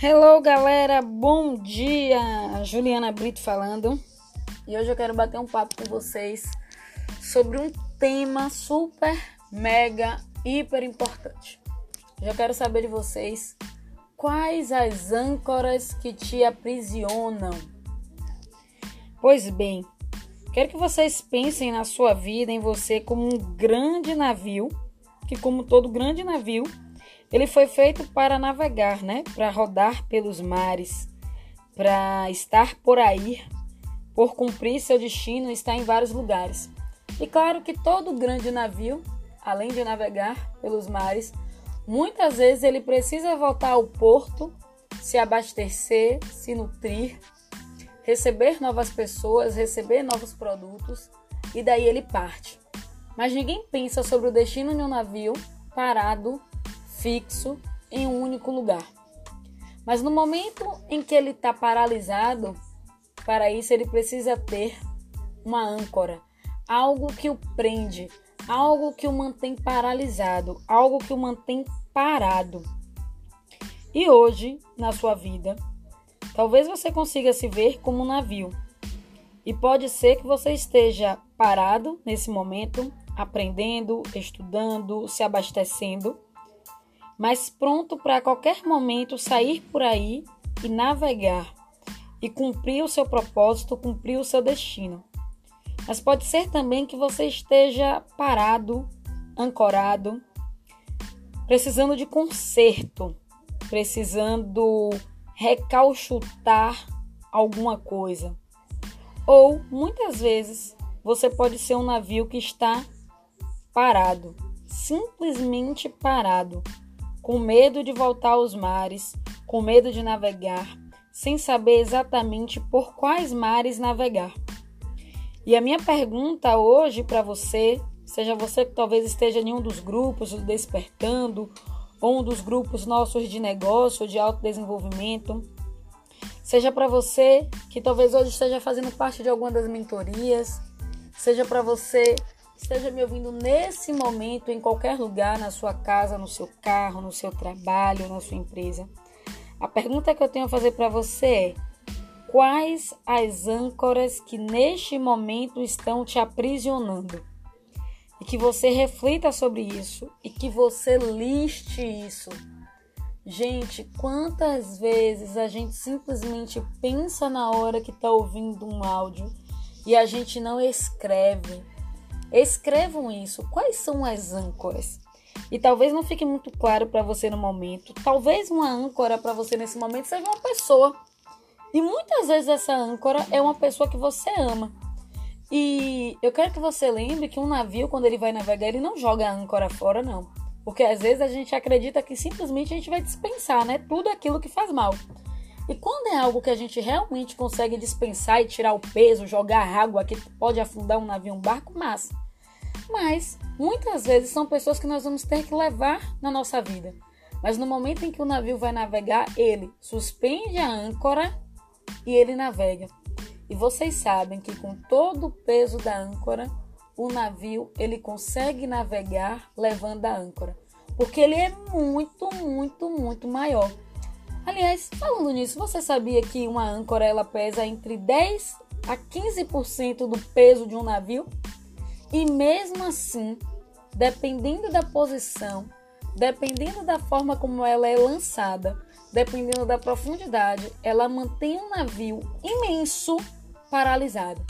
Hello, galera, bom dia! Juliana Brito falando. E hoje eu quero bater um papo com vocês sobre um tema super, mega, hiper importante. Eu quero saber de vocês quais as âncoras que te aprisionam. Pois bem, quero que vocês pensem na sua vida, em você como um grande navio, que como todo grande navio, ele foi feito para navegar, né? Para rodar pelos mares, para estar por aí, por cumprir seu destino, estar em vários lugares. E claro que todo grande navio, além de navegar pelos mares, muitas vezes ele precisa voltar ao porto, se abastecer, se nutrir, receber novas pessoas, receber novos produtos e daí ele parte. Mas ninguém pensa sobre o destino de um navio parado fixo em um único lugar. Mas no momento em que ele está paralisado, para isso ele precisa ter uma âncora, algo que o prende, algo que o mantém paralisado, algo que o mantém parado. E hoje, na sua vida, talvez você consiga se ver como um navio. E pode ser que você esteja parado nesse momento, aprendendo, estudando, se abastecendo mas pronto para qualquer momento sair por aí e navegar e cumprir o seu propósito, cumprir o seu destino. Mas pode ser também que você esteja parado, ancorado, precisando de conserto, precisando recalchutar alguma coisa. Ou muitas vezes você pode ser um navio que está parado, simplesmente parado com medo de voltar aos mares, com medo de navegar, sem saber exatamente por quais mares navegar. E a minha pergunta hoje para você, seja você que talvez esteja em um dos grupos do Despertando, ou um dos grupos nossos de negócio, de autodesenvolvimento, seja para você que talvez hoje esteja fazendo parte de alguma das mentorias, seja para você esteja me ouvindo nesse momento, em qualquer lugar, na sua casa, no seu carro, no seu trabalho, na sua empresa. A pergunta que eu tenho a fazer para você é: quais as âncoras que neste momento estão te aprisionando? E que você reflita sobre isso e que você liste isso. Gente, quantas vezes a gente simplesmente pensa na hora que está ouvindo um áudio e a gente não escreve, Escrevam isso. Quais são as âncoras? E talvez não fique muito claro para você no momento. Talvez uma âncora para você nesse momento seja uma pessoa. E muitas vezes essa âncora é uma pessoa que você ama. E eu quero que você lembre que um navio, quando ele vai navegar, ele não joga a âncora fora, não. Porque às vezes a gente acredita que simplesmente a gente vai dispensar, né? Tudo aquilo que faz mal. E quando é algo que a gente realmente consegue dispensar e tirar o peso, jogar água que pode afundar um navio, um barco, massa. Mas muitas vezes são pessoas que nós vamos ter que levar na nossa vida. Mas no momento em que o navio vai navegar, ele suspende a âncora e ele navega. E vocês sabem que com todo o peso da âncora, o navio ele consegue navegar levando a âncora, porque ele é muito, muito, muito maior. Aliás, falando nisso, você sabia que uma âncora ela pesa entre 10 a 15% do peso de um navio? E mesmo assim, dependendo da posição, dependendo da forma como ela é lançada, dependendo da profundidade, ela mantém um navio imenso paralisado.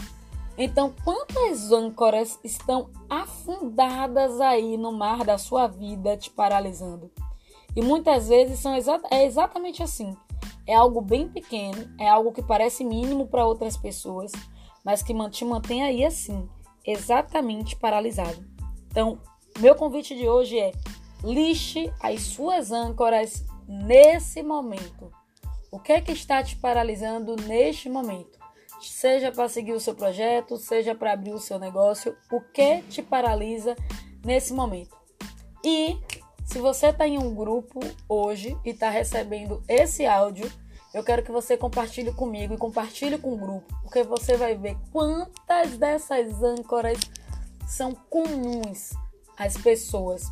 Então, quantas âncoras estão afundadas aí no mar da sua vida te paralisando? E muitas vezes são exa é exatamente assim. É algo bem pequeno, é algo que parece mínimo para outras pessoas, mas que te mantém aí assim, exatamente paralisado. Então, meu convite de hoje é: lixe as suas âncoras nesse momento. O que é que está te paralisando neste momento? Seja para seguir o seu projeto, seja para abrir o seu negócio, o que te paralisa nesse momento? E se você está em um grupo hoje e está recebendo esse áudio, eu quero que você compartilhe comigo e compartilhe com o grupo, porque você vai ver quantas dessas âncoras são comuns às pessoas.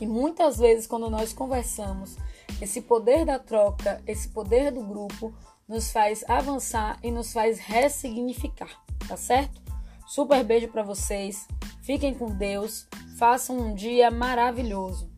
E muitas vezes, quando nós conversamos, Esse poder da troca, esse poder do grupo nos faz avançar e nos faz ressignificar, tá certo? Super beijo para vocês. Fiquem com Deus. Façam um dia maravilhoso.